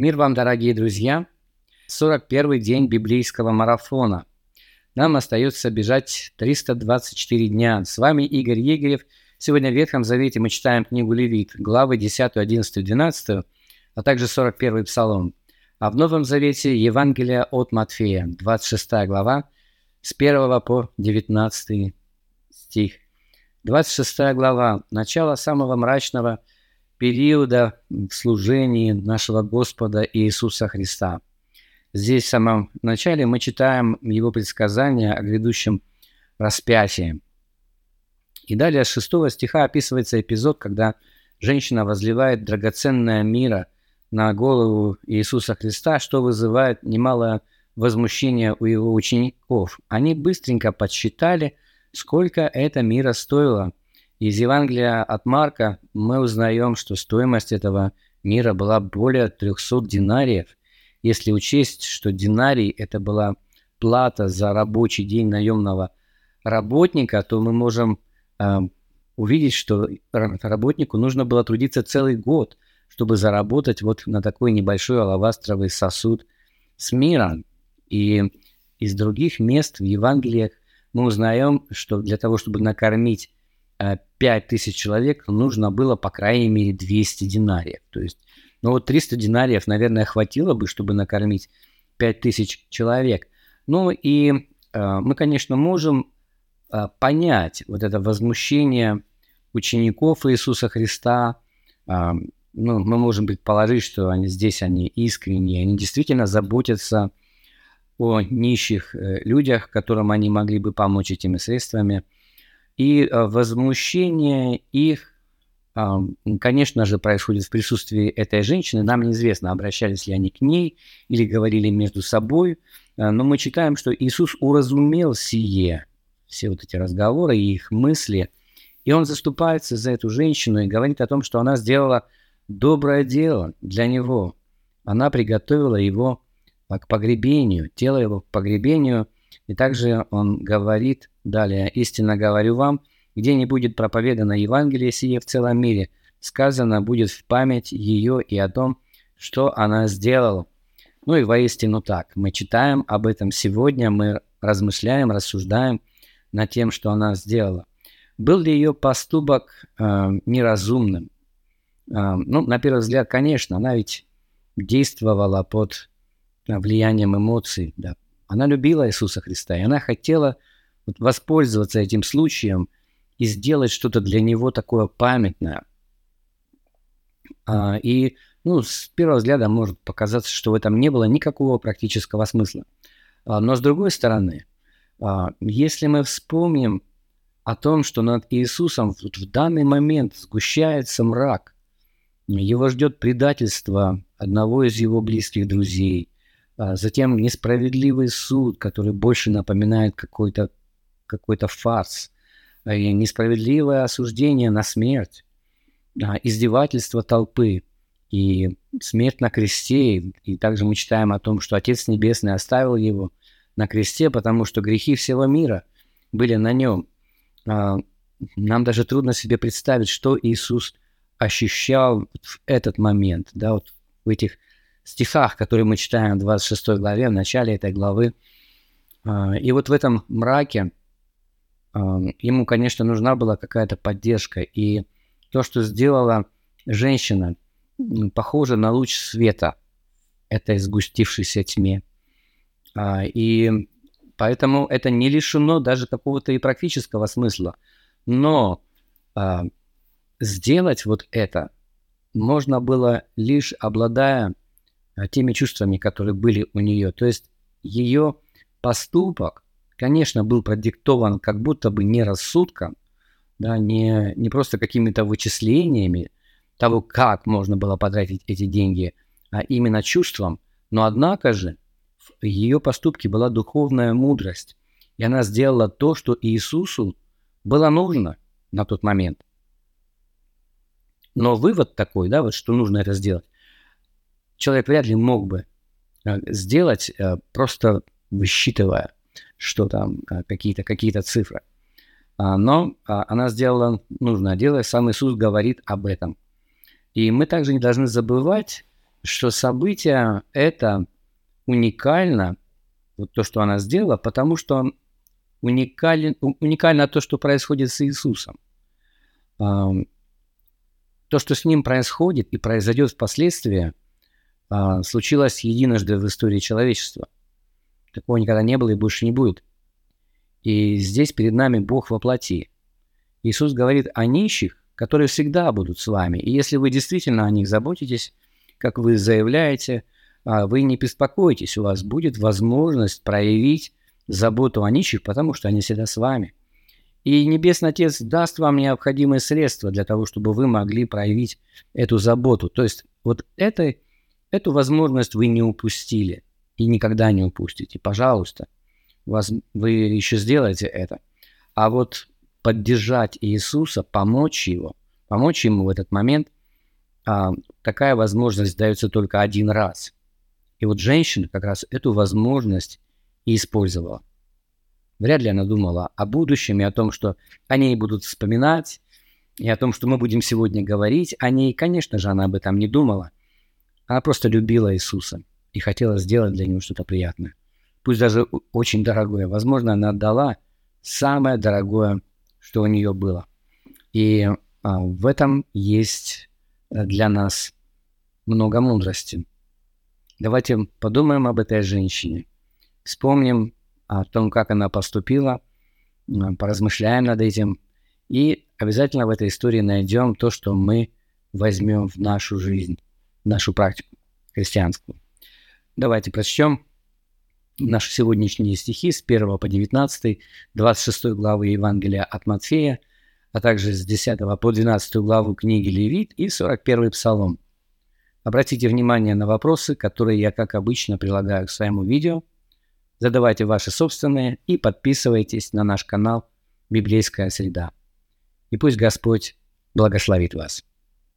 Мир вам, дорогие друзья! 41 день библейского марафона. Нам остается бежать 324 дня. С вами Игорь Егорев. Сегодня в Ветхом Завете мы читаем книгу Левит, главы 10, 11, 12, а также 41 Псалом. А в Новом Завете Евангелие от Матфея, 26 глава, с 1 по 19 стих. 26 глава, начало самого мрачного периода в служении нашего Господа Иисуса Христа. Здесь в самом начале мы читаем его предсказания о грядущем распятии. И далее с 6 стиха описывается эпизод, когда женщина возливает драгоценное мира на голову Иисуса Христа, что вызывает немало возмущения у его учеников. Они быстренько подсчитали, сколько это мира стоило – из Евангелия от Марка мы узнаем, что стоимость этого мира была более 300 динариев. Если учесть, что динарий – это была плата за рабочий день наемного работника, то мы можем э, увидеть, что работнику нужно было трудиться целый год, чтобы заработать вот на такой небольшой алавастровый сосуд с миром. И из других мест в Евангелиях мы узнаем, что для того, чтобы накормить 5000 человек, нужно было по крайней мере 200 динариев. То есть, ну вот 300 динариев, наверное, хватило бы, чтобы накормить 5000 человек. Ну и э, мы, конечно, можем э, понять вот это возмущение учеников Иисуса Христа. Э, ну, мы можем предположить, что они здесь они искренние, они действительно заботятся о нищих э, людях, которым они могли бы помочь этими средствами – и э, возмущение их, конечно же, происходит в присутствии этой женщины. Нам неизвестно, обращались ли они к ней или говорили между собой. Э, но мы читаем, что Иисус уразумел сие, все вот эти разговоры и их мысли. И он заступается за эту женщину и говорит о том, что она сделала доброе дело для него. Она приготовила его к погребению, тело его к погребению. И также он говорит Далее, истинно говорю вам, где не будет проповедано Евангелие сие в целом мире, сказано будет в память ее и о том, что она сделала. Ну и воистину так. Мы читаем об этом сегодня, мы размышляем, рассуждаем над тем, что она сделала. Был ли ее поступок э, неразумным? Э, ну, на первый взгляд, конечно, она ведь действовала под влиянием эмоций. Да. Она любила Иисуса Христа, и она хотела воспользоваться этим случаем и сделать что-то для него такое памятное. А, и ну, с первого взгляда может показаться, что в этом не было никакого практического смысла. А, но с другой стороны, а, если мы вспомним о том, что над Иисусом в, в данный момент сгущается мрак, его ждет предательство одного из его близких друзей, а, затем несправедливый суд, который больше напоминает какой-то какой-то фарс, э, несправедливое осуждение на смерть, а, издевательство толпы и смерть на кресте. И также мы читаем о том, что Отец Небесный оставил его на кресте, потому что грехи всего мира были на нем. А, нам даже трудно себе представить, что Иисус ощущал в этот момент, да, вот в этих стихах, которые мы читаем в 26 главе, в начале этой главы. А, и вот в этом мраке ему, конечно, нужна была какая-то поддержка. И то, что сделала женщина, похоже на луч света этой сгустившейся тьме. А, и поэтому это не лишено даже какого-то и практического смысла. Но а, сделать вот это можно было лишь обладая а, теми чувствами, которые были у нее. То есть ее поступок конечно, был продиктован как будто бы не рассудком, да, не, не просто какими-то вычислениями того, как можно было потратить эти деньги, а именно чувством. Но однако же в ее поступке была духовная мудрость, и она сделала то, что Иисусу было нужно на тот момент. Но вывод такой, да, вот что нужно это сделать, человек вряд ли мог бы э, сделать, э, просто высчитывая что там, а, какие-то какие цифры. А, но а, она сделала нужное дело, сам Иисус говорит об этом. И мы также не должны забывать, что событие это уникально, вот то, что она сделала, потому что уникален, уникально то, что происходит с Иисусом. То, что с ним происходит и произойдет впоследствии, случилось единожды в истории человечества. Такого никогда не было и больше не будет. И здесь перед нами Бог во плоти. Иисус говорит о нищих, которые всегда будут с вами. И если вы действительно о них заботитесь, как вы заявляете, а, вы не беспокойтесь, у вас будет возможность проявить заботу о нищих, потому что они всегда с вами. И Небесный Отец даст вам необходимые средства для того, чтобы вы могли проявить эту заботу. То есть вот это, эту возможность вы не упустили и никогда не упустите. Пожалуйста, вас, вы еще сделаете это. А вот поддержать Иисуса, помочь его, помочь ему в этот момент, а, такая возможность дается только один раз. И вот женщина как раз эту возможность и использовала. Вряд ли она думала о будущем и о том, что о ней будут вспоминать, и о том, что мы будем сегодня говорить о ней. Конечно же, она об этом не думала. Она просто любила Иисуса и хотела сделать для него что-то приятное. Пусть даже очень дорогое. Возможно, она отдала самое дорогое, что у нее было. И а, в этом есть э, для нас много мудрости. Давайте подумаем об этой женщине. Вспомним о том, как она поступила, поразмышляем над этим. И обязательно в этой истории найдем то, что мы возьмем в нашу жизнь, в нашу практику христианскую. Давайте прочтем наши сегодняшние стихи с 1 по 19, 26 главы Евангелия от Матфея, а также с 10 по 12 главу книги Левит и 41 псалом. Обратите внимание на вопросы, которые я, как обычно, прилагаю к своему видео. Задавайте ваши собственные и подписывайтесь на наш канал «Библейская среда». И пусть Господь благословит вас.